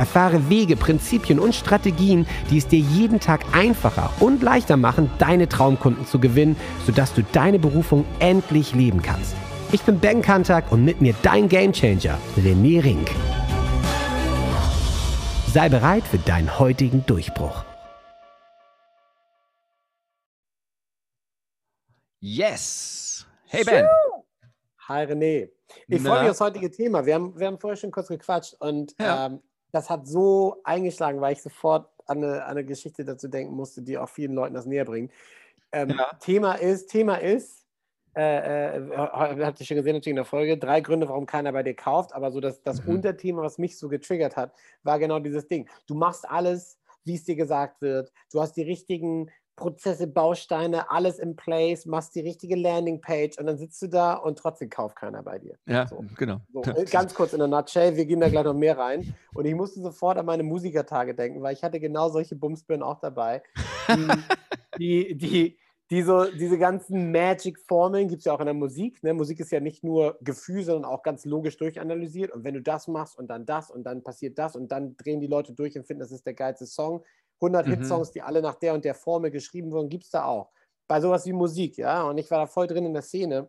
Erfahre Wege, Prinzipien und Strategien, die es dir jeden Tag einfacher und leichter machen, deine Traumkunden zu gewinnen, sodass du deine Berufung endlich leben kannst. Ich bin Ben Kantak und mit mir dein Gamechanger, René Rink. Sei bereit für deinen heutigen Durchbruch. Yes! Hey Ben! Hi René. Ich freue mich aufs heutige Thema. Wir haben, wir haben vorher schon kurz gequatscht und ja. ähm, das hat so eingeschlagen, weil ich sofort an eine, an eine, Geschichte dazu denken musste, die auch vielen Leuten das näher bringt. Ähm, ja. Thema ist, Thema ist, äh, äh, habt ihr schon gesehen natürlich in der Folge, drei Gründe, warum keiner bei dir kauft, aber so das, das mhm. Unterthema, was mich so getriggert hat, war genau dieses Ding. Du machst alles, wie es dir gesagt wird. Du hast die richtigen Prozesse, Bausteine, alles in place, machst die richtige Landingpage und dann sitzt du da und trotzdem kauft keiner bei dir. Ja, so. genau. So, äh, ganz kurz in der Nutshell, wir gehen da gleich noch mehr rein. Und ich musste sofort an meine Musikertage denken, weil ich hatte genau solche Bumsbirnen auch dabei, die, die, die, die so, diese ganzen Magic-Formeln gibt es ja auch in der Musik. Ne? Musik ist ja nicht nur Gefühl, sondern auch ganz logisch durchanalysiert. Und wenn du das machst und dann das und dann passiert das und dann drehen die Leute durch und finden, das ist der geilste Song, 100 mhm. Hitsongs, die alle nach der und der Formel geschrieben wurden, gibt es da auch. Bei sowas wie Musik, ja. Und ich war da voll drin in der Szene.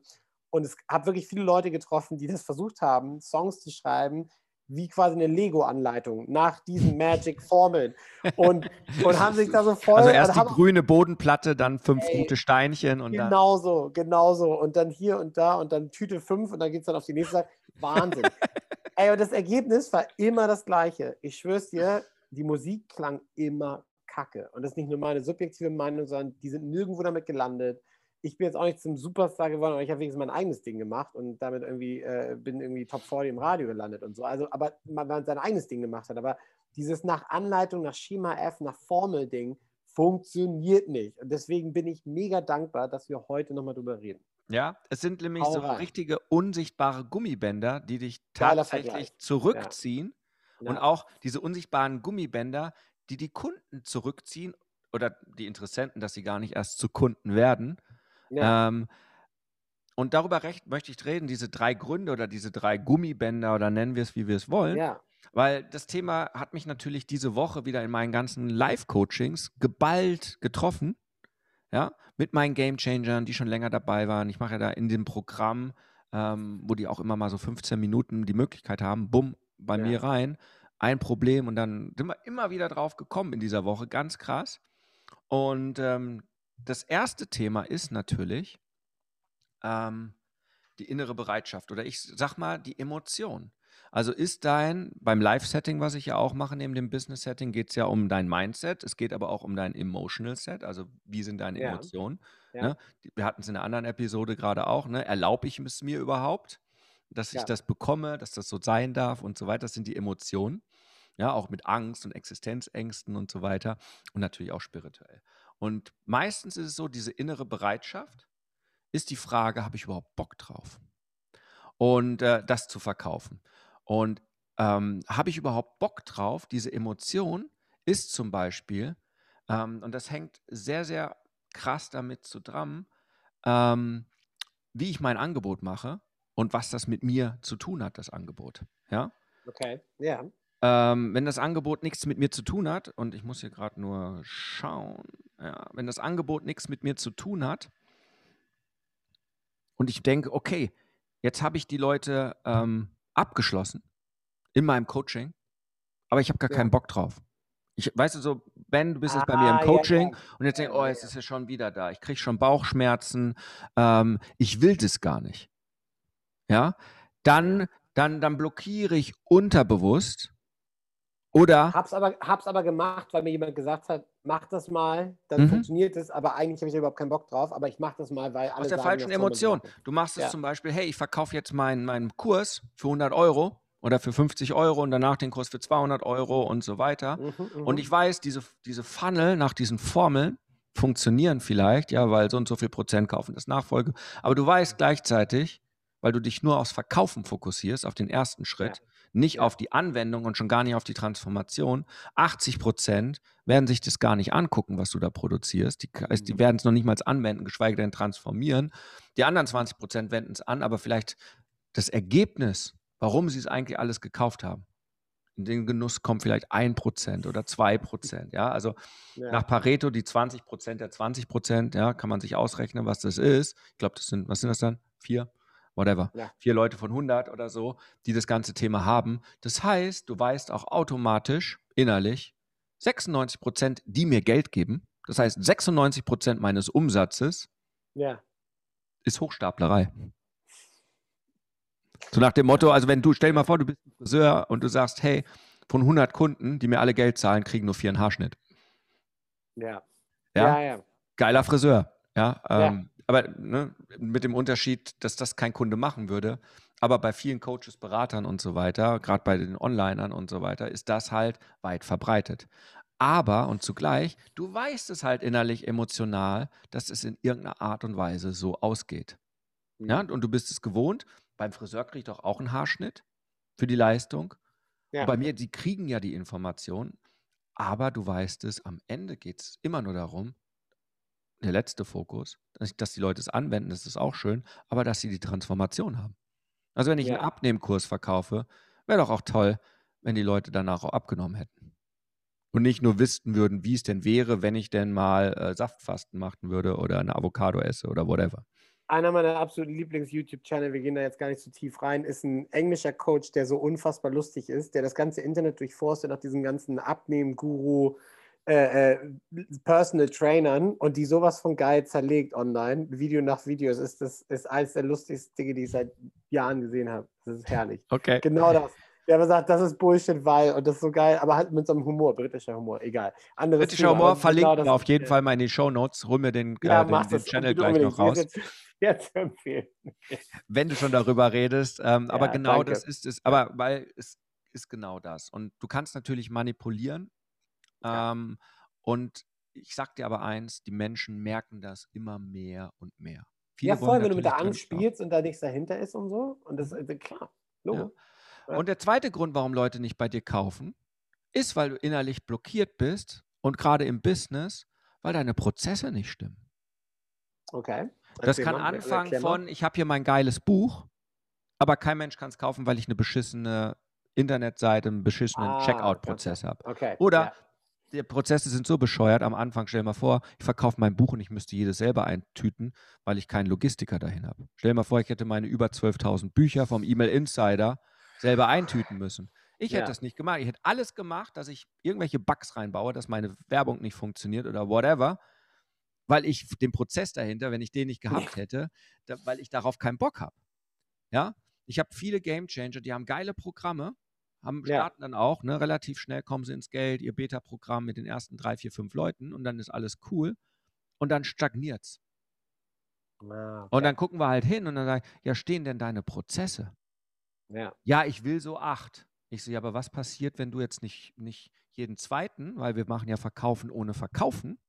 Und es habe wirklich viele Leute getroffen, die das versucht haben, Songs zu schreiben, wie quasi eine Lego-Anleitung nach diesen Magic-Formeln. Und, und haben sich da so voll. Also erst die grüne Bodenplatte, dann fünf ey, rote Steinchen und Genau so, genau so. Und dann hier und da und dann Tüte fünf und dann geht es dann auf die nächste Seite. Wahnsinn. ey, und das Ergebnis war immer das gleiche. Ich schwör's dir, die Musik klang immer kacke. Und das ist nicht nur meine subjektive Meinung, sondern die sind nirgendwo damit gelandet. Ich bin jetzt auch nicht zum Superstar geworden, aber ich habe wenigstens mein eigenes Ding gemacht und damit irgendwie äh, bin irgendwie Top 40 im Radio gelandet und so. Also, aber man, man sein eigenes Ding gemacht hat. Aber dieses nach Anleitung, nach Schema F, nach Formel-Ding funktioniert nicht. Und deswegen bin ich mega dankbar, dass wir heute nochmal drüber reden. Ja, es sind nämlich Hau so rein. richtige unsichtbare Gummibänder, die dich tatsächlich zurückziehen. Ja. Und auch diese unsichtbaren Gummibänder, die die Kunden zurückziehen oder die Interessenten, dass sie gar nicht erst zu Kunden werden. Ja. Ähm, und darüber recht möchte ich reden, diese drei Gründe oder diese drei Gummibänder oder nennen wir es, wie wir es wollen. Ja. Weil das Thema hat mich natürlich diese Woche wieder in meinen ganzen Live-Coachings geballt getroffen. Ja, mit meinen Game-Changern, die schon länger dabei waren. Ich mache ja da in dem Programm, ähm, wo die auch immer mal so 15 Minuten die Möglichkeit haben, bumm, bei ja. mir rein, ein Problem und dann sind wir immer wieder drauf gekommen in dieser Woche, ganz krass. Und ähm, das erste Thema ist natürlich ähm, die innere Bereitschaft oder ich sag mal die Emotion. Also ist dein, beim Live-Setting, was ich ja auch mache, neben dem Business-Setting, geht es ja um dein Mindset, es geht aber auch um dein Emotional-Set, also wie sind deine ja. Emotionen. Ja. Ne? Wir hatten es in einer anderen Episode gerade auch, ne? erlaube ich es mir überhaupt? Dass ich das bekomme, dass das so sein darf und so weiter. Das sind die Emotionen. Ja, auch mit Angst und Existenzängsten und so weiter. Und natürlich auch spirituell. Und meistens ist es so, diese innere Bereitschaft ist die Frage, habe ich überhaupt Bock drauf? Und äh, das zu verkaufen. Und ähm, habe ich überhaupt Bock drauf? Diese Emotion ist zum Beispiel, ähm, und das hängt sehr, sehr krass damit zusammen, ähm, wie ich mein Angebot mache und was das mit mir zu tun hat, das Angebot. Ja? Okay, ja. Ähm, wenn das Angebot nichts mit mir zu tun hat, und ich muss hier gerade nur schauen, ja, wenn das Angebot nichts mit mir zu tun hat und ich denke, okay, jetzt habe ich die Leute ähm, abgeschlossen in meinem Coaching, aber ich habe gar ja. keinen Bock drauf. Ich, weißt du, so, Ben, du bist jetzt bei mir im ah, Coaching ja. und jetzt denke ich, oh, jetzt ist er schon wieder da. Ich kriege schon Bauchschmerzen. Ähm, ich will das gar nicht ja, dann, dann, dann blockiere ich unterbewusst oder. Hab's aber, hab's aber gemacht, weil mir jemand gesagt hat, mach das mal, dann mhm. funktioniert es, aber eigentlich habe ich da überhaupt keinen Bock drauf, aber ich mache das mal, weil alle. Aus der sagen, falschen Emotion. Du machst es ja. zum Beispiel, hey, ich verkaufe jetzt meinen, meinen Kurs für 100 Euro oder für 50 Euro und danach den Kurs für 200 Euro und so weiter. Mhm, mhm, und ich weiß, diese, diese Funnel nach diesen Formeln funktionieren vielleicht, ja, weil so und so viel Prozent kaufen das Nachfolge. Aber du weißt gleichzeitig, weil du dich nur aufs Verkaufen fokussierst, auf den ersten Schritt, ja. nicht ja. auf die Anwendung und schon gar nicht auf die Transformation. 80 Prozent werden sich das gar nicht angucken, was du da produzierst. Die, die mhm. werden es noch nicht mal anwenden, geschweige denn transformieren. Die anderen 20 Prozent wenden es an, aber vielleicht das Ergebnis warum sie es eigentlich alles gekauft haben. In den Genuss kommt vielleicht ein Prozent oder zwei Prozent. Ja, also ja. nach Pareto die 20 Prozent der 20 Prozent, ja, kann man sich ausrechnen, was das ist. Ich glaube, das sind, was sind das dann? Vier? Whatever. Ja. Vier Leute von 100 oder so, die das ganze Thema haben. Das heißt, du weißt auch automatisch innerlich, 96 Prozent, die mir Geld geben, das heißt 96 Prozent meines Umsatzes, ja. ist Hochstaplerei. So nach dem Motto, also wenn du, stell dir mal vor, du bist ein Friseur und du sagst, hey, von 100 Kunden, die mir alle Geld zahlen, kriegen nur vier einen Haarschnitt. Ja. Ja, ja. ja. Geiler Friseur. Ja, ähm, ja. Aber ne, mit dem Unterschied, dass das kein Kunde machen würde. Aber bei vielen Coaches, Beratern und so weiter, gerade bei den Onlinern und so weiter, ist das halt weit verbreitet. Aber und zugleich, du weißt es halt innerlich emotional, dass es in irgendeiner Art und Weise so ausgeht. Mhm. Ja, und du bist es gewohnt beim Friseur kriegt doch auch einen Haarschnitt für die Leistung. Ja. Bei mir, die kriegen ja die Information, aber du weißt es, am Ende geht es immer nur darum, der letzte Fokus, dass, dass, die Leute es anwenden, das ist auch schön, aber dass sie die Transformation haben. Also wenn ich ja. einen Abnehmkurs verkaufe, wäre doch auch toll, wenn die Leute danach auch abgenommen hätten. Und nicht nur wüssten würden, wie es denn wäre, wenn ich denn mal äh, Saftfasten machen würde oder eine Avocado esse oder whatever einer meiner absoluten Lieblings-YouTube-Channel, wir gehen da jetzt gar nicht so tief rein, ist ein englischer Coach, der so unfassbar lustig ist, der das ganze Internet durchforstet nach diesen ganzen Abnehmen-Guru, äh, äh, Personal Trainern und die sowas von geil zerlegt online, Video nach Video. Das ist, das ist eines der lustigsten Dinge, die ich seit Jahren gesehen habe. Das ist herrlich. Okay. Genau das. Der hat gesagt, das ist Bullshit, weil, und das ist so geil, aber halt mit so einem Humor, britischer Humor, egal. Anderes britischer Humor verlinken genau auf jeden Fall mal in die Show Notes. Hol mir den, ja, äh, den, den Channel gleich noch raus. Jetzt, jetzt empfehlen. Wenn du schon darüber redest. Ähm, ja, aber genau danke. das ist es. Aber weil es ist genau das. Und du kannst natürlich manipulieren. Ja. Ähm, und ich sag dir aber eins, die Menschen merken das immer mehr und mehr. Viele ja, voll, wenn du mit der anspielst und da nichts dahinter ist und so. Und das ist klar. Logo. Ja. Und der zweite Grund, warum Leute nicht bei dir kaufen, ist, weil du innerlich blockiert bist und gerade im Business, weil deine Prozesse nicht stimmen. Okay. Das kann mal, anfangen von, ich habe hier mein geiles Buch, aber kein Mensch kann es kaufen, weil ich eine beschissene Internetseite, einen beschissenen ah, Checkout-Prozess habe. Okay. Oder ja. Die Prozesse sind so bescheuert, am Anfang stell dir mal vor, ich verkaufe mein Buch und ich müsste jedes selber eintüten, weil ich keinen Logistiker dahin habe. Stell dir mal vor, ich hätte meine über 12.000 Bücher vom E-Mail Insider selber eintüten müssen. Ich hätte ja. das nicht gemacht. Ich hätte alles gemacht, dass ich irgendwelche Bugs reinbaue, dass meine Werbung nicht funktioniert oder whatever, weil ich den Prozess dahinter, wenn ich den nicht gehabt hätte, da, weil ich darauf keinen Bock habe. Ja, ich habe viele Game Changer, die haben geile Programme, haben starten ja. dann auch, ne, relativ schnell kommen sie ins Geld, ihr Beta-Programm mit den ersten drei, vier, fünf Leuten und dann ist alles cool und dann stagniert's. Ah, okay. Und dann gucken wir halt hin und dann sagen, ja, stehen denn deine Prozesse? Ja. ja, ich will so acht. Ich so, ja, aber was passiert, wenn du jetzt nicht, nicht jeden zweiten, weil wir machen ja Verkaufen ohne Verkaufen.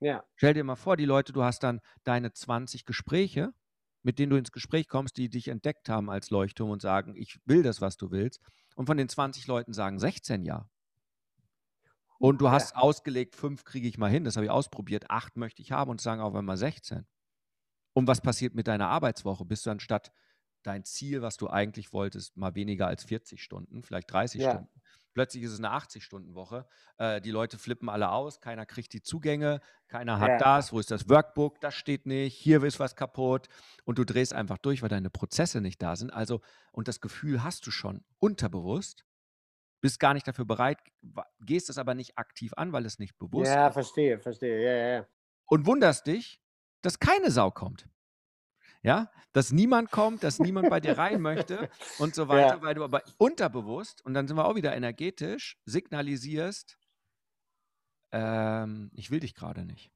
Ja. Stell dir mal vor, die Leute, du hast dann deine 20 Gespräche, mit denen du ins Gespräch kommst, die dich entdeckt haben als Leuchtturm und sagen, ich will das, was du willst. Und von den 20 Leuten sagen 16 ja. Und du hast ja. ausgelegt, fünf kriege ich mal hin, das habe ich ausprobiert, acht möchte ich haben und sagen auf einmal 16. Und was passiert mit deiner Arbeitswoche? Bist du anstatt dein Ziel, was du eigentlich wolltest, mal weniger als 40 Stunden, vielleicht 30 ja. Stunden. Plötzlich ist es eine 80-Stunden-Woche. Äh, die Leute flippen alle aus, keiner kriegt die Zugänge, keiner hat ja. das. Wo ist das Workbook? Das steht nicht. Hier ist was kaputt. Und du drehst einfach durch, weil deine Prozesse nicht da sind. Also, und das Gefühl hast du schon unterbewusst, bist gar nicht dafür bereit, gehst es aber nicht aktiv an, weil es nicht bewusst ja, ist. Ja, verstehe, verstehe. Ja, ja. Und wunderst dich, dass keine Sau kommt ja, dass niemand kommt, dass niemand bei dir rein möchte und so weiter, ja. weil du aber unterbewusst, und dann sind wir auch wieder energetisch, signalisierst, ähm, ich will dich gerade nicht.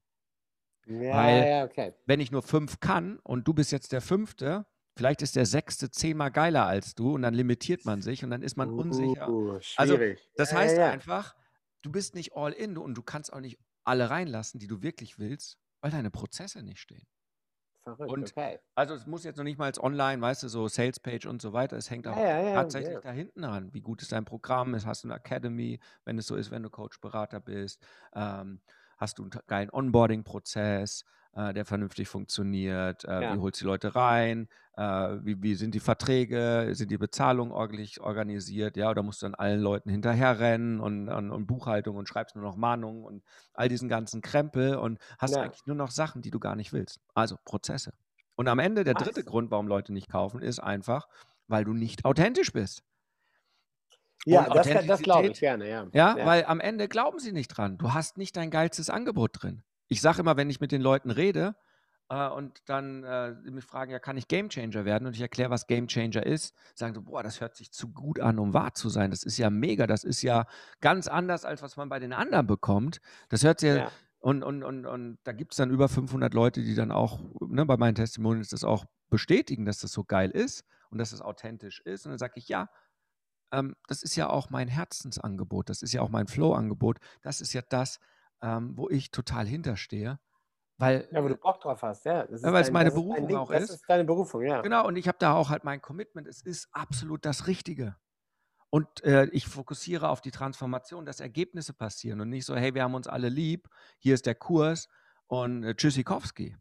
Ja, weil, ja, okay. wenn ich nur fünf kann und du bist jetzt der Fünfte, Vielleicht ist der sechste zehnmal geiler als du und dann limitiert man sich und dann ist man unsicher. Uh, also, schwierig. Also, das heißt einfach, du bist nicht all in und du kannst auch nicht alle reinlassen, die du wirklich willst, weil deine Prozesse nicht stehen. Verrückt, und okay. Also es muss jetzt noch nicht mal als online, weißt du, so Salespage und so weiter. Es hängt auch ja, ja, tatsächlich ja. da hinten an. Wie gut ist dein Programm? Hast du eine Academy, wenn es so ist, wenn du Coach, Berater bist? Ähm, hast du einen geilen Onboarding-Prozess? äh, der vernünftig funktioniert, äh, ja. wie holst du die Leute rein, äh, wie, wie sind die Verträge, sind die Bezahlungen ordentlich organisiert, ja, oder musst du dann allen Leuten hinterherrennen und, und, und Buchhaltung und schreibst nur noch Mahnungen und all diesen ganzen Krempel und hast ja. eigentlich nur noch Sachen, die du gar nicht willst. Also Prozesse. Und am Ende der dritte Grund, warum Leute nicht kaufen, ist einfach, weil du nicht authentisch bist. Ja, das, das glaube ich gerne, ja. ja. Ja, weil am Ende glauben sie nicht dran. Du hast nicht dein geilstes Angebot drin ich sage immer, wenn ich mit den Leuten rede äh, und dann äh, mich fragen, ja, kann ich Gamechanger werden? Und ich erkläre, was Gamechanger ist, sagen so, boah, das hört sich zu gut an, um wahr zu sein. Das ist ja mega, das ist ja ganz anders, als was man bei den anderen bekommt. Das hört sich ja, ja. Und, und, und, und da gibt es dann über 500 Leute, die dann auch, ne, bei meinen Testimonials das auch bestätigen, dass das so geil ist und dass es das authentisch ist. Und dann sage ich, ja, ähm, das ist ja auch mein Herzensangebot, das ist ja auch mein Flow-Angebot, das ist ja das, ähm, wo ich total hinterstehe. Weil, ja, wo du äh, Bock drauf hast, ja. ja weil es meine Berufung ist auch ist. Das ist deine Berufung, ja. Genau, und ich habe da auch halt mein Commitment. Es ist absolut das Richtige. Und äh, ich fokussiere auf die Transformation, dass Ergebnisse passieren und nicht so, hey, wir haben uns alle lieb, hier ist der Kurs und äh, Tschüssikowski.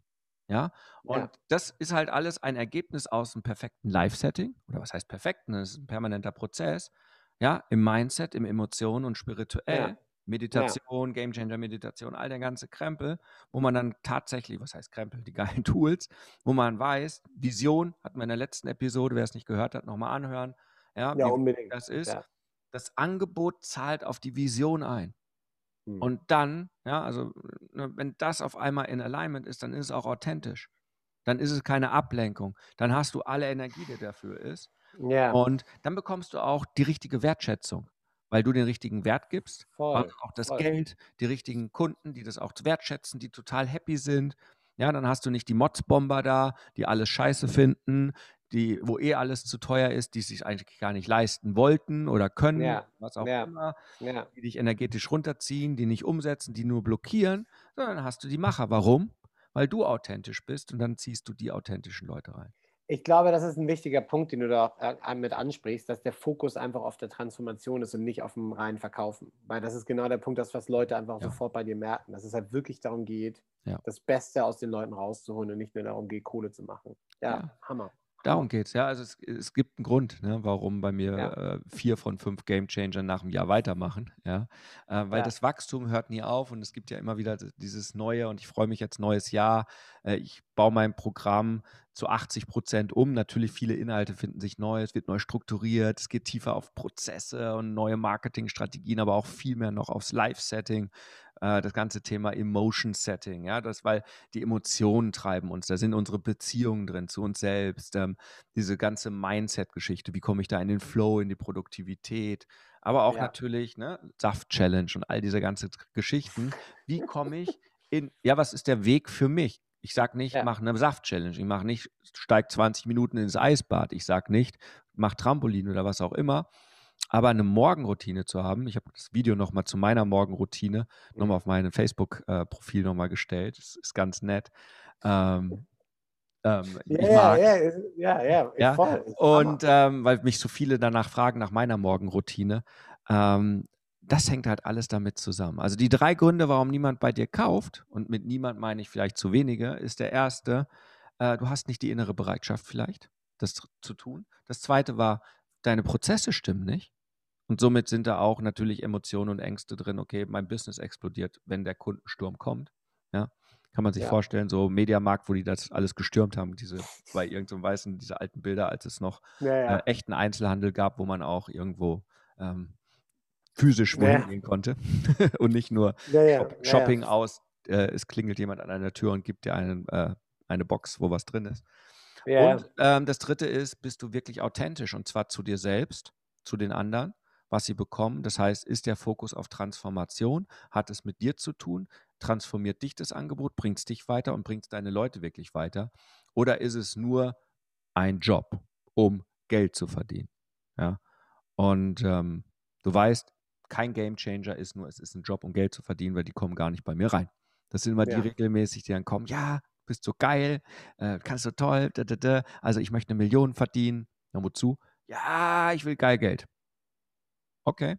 Ja, und ja. das ist halt alles ein Ergebnis aus einem perfekten Live-Setting. Oder was heißt perfekt? Das ist ein permanenter Prozess. Ja, im Mindset, im Emotionen und spirituell. Ja. Meditation, ja. Changer Meditation, all der ganze Krempel, wo man dann tatsächlich, was heißt Krempel, die geilen Tools, wo man weiß, Vision, hatten wir in der letzten Episode, wer es nicht gehört hat, nochmal anhören. Ja, ja unbedingt. Das ist, ja. das Angebot zahlt auf die Vision ein. Hm. Und dann, ja, also ne, wenn das auf einmal in Alignment ist, dann ist es auch authentisch. Dann ist es keine Ablenkung. Dann hast du alle Energie, die dafür ist. Ja. Und dann bekommst du auch die richtige Wertschätzung weil du den richtigen Wert gibst, voll, auch das voll. Geld, die richtigen Kunden, die das auch wertschätzen, die total happy sind. Ja, dann hast du nicht die Motzbomber da, die alles scheiße finden, die, wo eh alles zu teuer ist, die sich eigentlich gar nicht leisten wollten oder können, ja, was auch ja, immer, ja. die dich energetisch runterziehen, die nicht umsetzen, die nur blockieren, sondern dann hast du die Macher. Warum? Weil du authentisch bist und dann ziehst du die authentischen Leute rein. Ich glaube, das ist ein wichtiger Punkt, den du da äh, mit ansprichst, dass der Fokus einfach auf der Transformation ist und nicht auf dem reinen Verkaufen. Weil das ist genau der Punkt, das, was Leute einfach ja. sofort bei dir merken, dass es halt wirklich darum geht, ja. das Beste aus den Leuten rauszuholen und nicht nur darum geht, Kohle zu machen. Ja, ja. Hammer. Darum geht es, ja. Also es, es, gibt einen Grund, ne, warum bei mir ja. äh, vier von fünf Game Changer nach einem Jahr weitermachen, ja. Äh, weil ja. das Wachstum hört nie auf und es gibt ja immer wieder dieses Neue und ich freue mich jetzt neues Jahr. Äh, ich baue mein Programm zu 80 Prozent um. Natürlich viele Inhalte finden sich neu, es wird neu strukturiert, es geht tiefer auf Prozesse und neue Marketingstrategien, aber auch viel mehr noch aufs Live-Setting äh, das ganze Thema Emotion Setting, ja, das, weil die Emotionen treiben uns, da sind unsere Beziehungen drin zu uns selbst, ähm, diese ganze Mindset-Geschichte, wie komme ich da in den Flow, in die Produktivität, aber auch ja. natürlich, ne, Saft-Challenge und all diese ganzen Geschichten. Wie komme ich in, ja, was ist der Weg für mich? Ich sage nicht, ja. mach eine Saft-Challenge. Ich mache nicht, steig 20 Minuten ins Eisbad. Ich sage nicht, mach Trampolin oder was auch immer, aber eine Morgenroutine zu haben, ich habe das Video nochmal zu meiner Morgenroutine nochmal auf mein Facebook-Profil nochmal gestellt. Das ist ganz nett. Ähm, ähm, ja, ja, ja, ja, ja, voll. Und ähm, weil mich so viele danach fragen nach meiner Morgenroutine, ähm, das hängt halt alles damit zusammen. Also die drei Gründe, warum niemand bei dir kauft, und mit niemand meine ich vielleicht zu wenige, ist der erste, äh, du hast nicht die innere Bereitschaft vielleicht, das zu tun. Das zweite war, deine Prozesse stimmen nicht. Und somit sind da auch natürlich Emotionen und Ängste drin. Okay, mein Business explodiert, wenn der Kundensturm kommt. Ja, kann man sich ja. vorstellen, so Mediamarkt, wo die das alles gestürmt haben, diese bei irgendeinem so weißen, diese alten Bilder, als es noch ja, ja. Äh, echten Einzelhandel gab, wo man auch irgendwo ähm, physisch wohin gehen konnte und nicht nur Shop Shopping aus, äh, es klingelt jemand an einer Tür und gibt dir einen, äh, eine Box, wo was drin ist. Und ähm, das dritte ist, bist du wirklich authentisch und zwar zu dir selbst, zu den anderen was sie bekommen. Das heißt, ist der Fokus auf Transformation, hat es mit dir zu tun, transformiert dich das Angebot, bringt es dich weiter und bringt deine Leute wirklich weiter? Oder ist es nur ein Job, um Geld zu verdienen. Ja. Und ähm, du weißt, kein Game Changer ist nur, es ist ein Job, um Geld zu verdienen, weil die kommen gar nicht bei mir rein. Das sind immer ja. die regelmäßig, die dann kommen, ja, bist so geil, äh, kannst du toll, da, da, da. also ich möchte eine Million verdienen. Na, wozu? Ja, ich will geil Geld. Okay.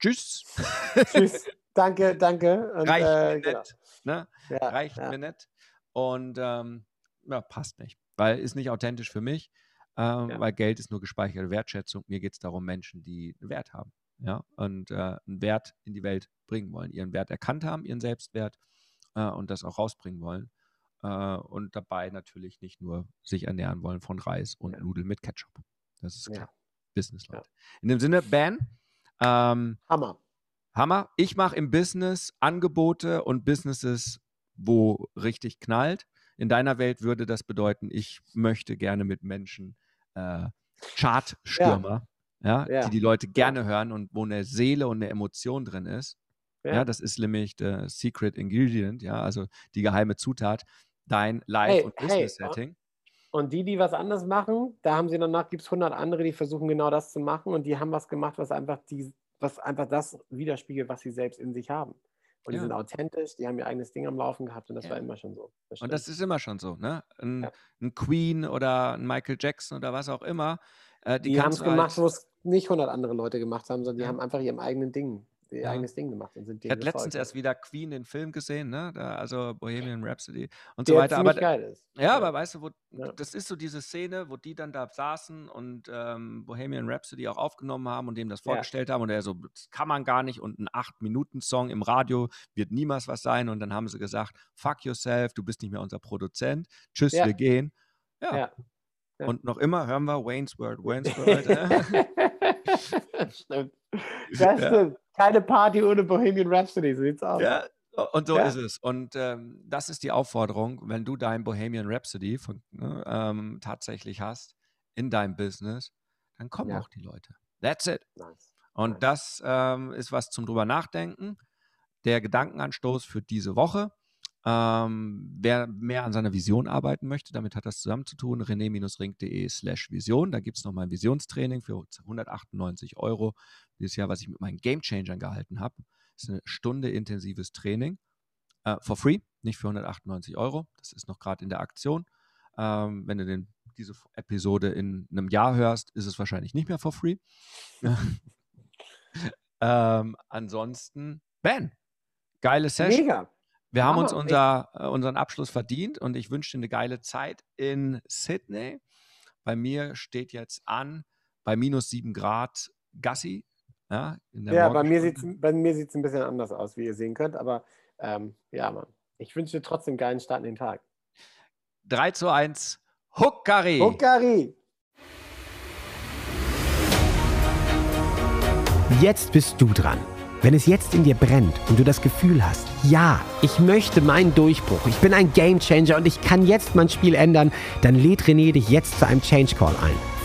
Tschüss. Tschüss. Danke, danke. Und, Reicht äh, mir genau. nicht. Ne? Ja, Reicht ja. mir nicht. Und ähm, ja, passt nicht. Weil ist nicht authentisch für mich, ähm, ja. weil Geld ist nur gespeicherte Wertschätzung. Mir geht es darum, Menschen, die einen Wert haben. Ja, und äh, einen Wert in die Welt bringen wollen, ihren Wert erkannt haben, ihren Selbstwert äh, und das auch rausbringen wollen. Äh, und dabei natürlich nicht nur sich ernähren wollen von Reis und Nudeln mit Ketchup. Das ist klar. Business, Leute. In dem Sinne, Ben. Ähm, Hammer. Hammer. Ich mache im Business Angebote und Businesses, wo richtig knallt. In deiner Welt würde das bedeuten, ich möchte gerne mit Menschen äh, Chartstürmer, ja. Ja, ja. die die Leute gerne hören und wo eine Seele und eine Emotion drin ist. Ja, das ist nämlich der Secret Ingredient, ja, also die geheime Zutat, dein Life- hey, und Business-Setting. Und die, die was anderes machen, da haben sie danach, gibt es 100 andere, die versuchen genau das zu machen und die haben was gemacht, was einfach, die, was einfach das widerspiegelt, was sie selbst in sich haben. Und ja. die sind authentisch, die haben ihr eigenes Ding am Laufen gehabt und das ja. war immer schon so. Das und das ist immer schon so, ne? Ein, ja. ein, Queen oder ein Michael Jackson oder was auch immer. Äh, die, die haben es gemacht, halt wo es nicht 100 andere Leute gemacht haben, sondern die haben einfach ihrem eigenen Ding ihr ja. eigenes Ding gemacht und sind Ich hatte letztens erst wieder Queen den Film gesehen, ne? Da, also Bohemian Rhapsody und Der so weiter. Aber, geil ist. Ja, ja, aber weißt du, wo, ja. das ist so diese Szene, wo die dann da saßen und ähm, Bohemian Rhapsody auch aufgenommen haben und dem das vorgestellt haben und er so, das kann man gar nicht und ein 8-Minuten-Song im Radio wird niemals was sein und dann haben sie gesagt, fuck yourself, du bist nicht mehr unser Produzent, tschüss, wir gehen. ja. Und noch immer hören wir Wayne's World, Wayne's World. Stimmt. Das stimmt. Keine Party ohne Bohemian Rhapsody, so sieht's aus. Ja, und so ja. ist es. Und ähm, das ist die Aufforderung, wenn du dein Bohemian Rhapsody von, ne, ähm, tatsächlich hast in deinem Business, dann kommen ja. auch die Leute. That's it. Nice. Und nice. das ähm, ist was zum drüber nachdenken. Der Gedankenanstoß für diese Woche. Ähm, wer mehr an seiner Vision arbeiten möchte, damit hat das zusammen zu tun, rené-ring.de slash Vision. Da gibt es nochmal ein Visionstraining für 198 Euro dieses Jahr, was ich mit meinen Game Changern gehalten habe. Das ist eine Stunde intensives Training. Uh, for free, nicht für 198 Euro. Das ist noch gerade in der Aktion. Ähm, wenn du den, diese Episode in einem Jahr hörst, ist es wahrscheinlich nicht mehr for free. ähm, ansonsten, Ben, geile Session. Mega. Wir haben uns unser, äh, unseren Abschluss verdient und ich wünsche dir eine geile Zeit in Sydney. Bei mir steht jetzt an, bei minus sieben Grad Gassi. Ja, ja bei mir sieht es ein bisschen anders aus, wie ihr sehen könnt. Aber ähm, ja, Mann. Ich wünsche dir trotzdem einen geilen Start in den Tag. 3 zu 1. Huckari. Huckari. Jetzt bist du dran. Wenn es jetzt in dir brennt und du das Gefühl hast, ja, ich möchte meinen Durchbruch, ich bin ein Gamechanger und ich kann jetzt mein Spiel ändern, dann lädt René dich jetzt zu einem Change Call ein.